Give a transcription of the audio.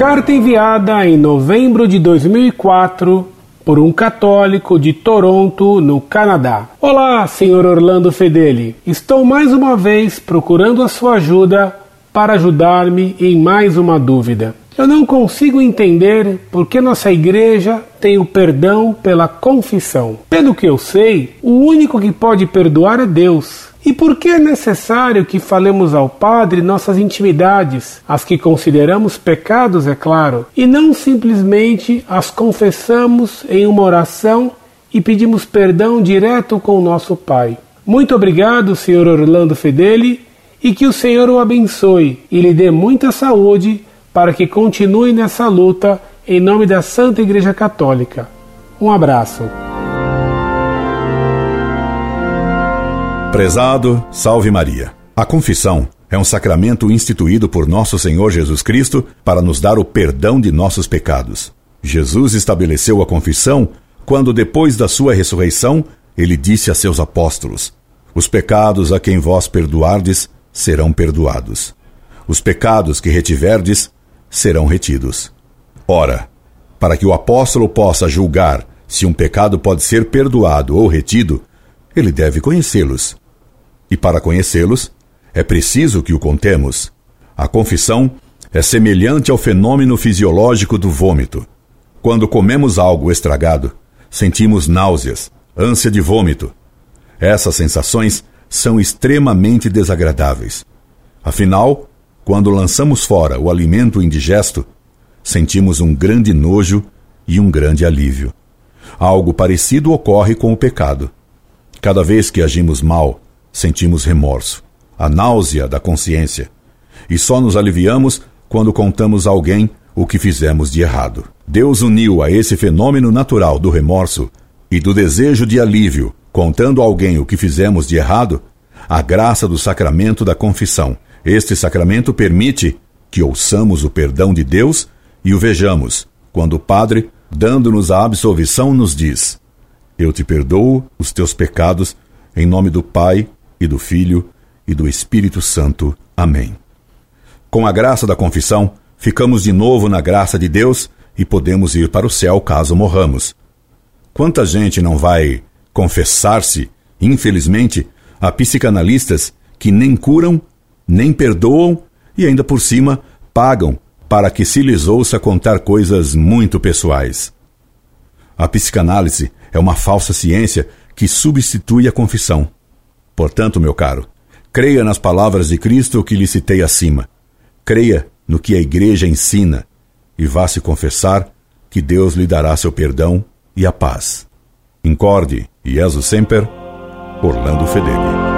Carta enviada em novembro de 2004 por um católico de Toronto, no Canadá. Olá, senhor Orlando Fedeli. Estou mais uma vez procurando a sua ajuda para ajudar-me em mais uma dúvida. Eu não consigo entender por que nossa igreja tem o perdão pela confissão. Pelo que eu sei, o único que pode perdoar é Deus. E por que é necessário que falemos ao Padre nossas intimidades, as que consideramos pecados, é claro, e não simplesmente as confessamos em uma oração e pedimos perdão direto com o nosso Pai? Muito obrigado, Sr. Orlando Fedeli, e que o Senhor o abençoe e lhe dê muita saúde para que continue nessa luta em nome da Santa Igreja Católica. Um abraço. Prezado, salve Maria. A confissão é um sacramento instituído por nosso Senhor Jesus Cristo para nos dar o perdão de nossos pecados. Jesus estabeleceu a confissão quando, depois da sua ressurreição, ele disse a seus apóstolos: Os pecados a quem vós perdoardes serão perdoados. Os pecados que retiverdes serão retidos. Ora, para que o apóstolo possa julgar se um pecado pode ser perdoado ou retido, ele deve conhecê-los. E para conhecê-los, é preciso que o contemos. A confissão é semelhante ao fenômeno fisiológico do vômito. Quando comemos algo estragado, sentimos náuseas, ânsia de vômito. Essas sensações são extremamente desagradáveis. Afinal, quando lançamos fora o alimento indigesto, sentimos um grande nojo e um grande alívio. Algo parecido ocorre com o pecado. Cada vez que agimos mal, sentimos remorso, a náusea da consciência. E só nos aliviamos quando contamos a alguém o que fizemos de errado. Deus uniu a esse fenômeno natural do remorso e do desejo de alívio, contando a alguém o que fizemos de errado, a graça do sacramento da confissão. Este sacramento permite que ouçamos o perdão de Deus e o vejamos, quando o Padre, dando-nos a absolvição, nos diz: eu te perdoo os teus pecados, em nome do Pai, e do Filho, e do Espírito Santo. Amém. Com a graça da confissão, ficamos de novo na graça de Deus e podemos ir para o céu caso morramos. Quanta gente não vai confessar-se, infelizmente, a psicanalistas que nem curam, nem perdoam e ainda por cima pagam para que se lhes ouça contar coisas muito pessoais. A psicanálise é uma falsa ciência que substitui a confissão. Portanto, meu caro, creia nas palavras de Cristo que lhe citei acima. Creia no que a Igreja ensina e vá se confessar que Deus lhe dará seu perdão e a paz. Incorde, Jesus Semper, Orlando Fedeli.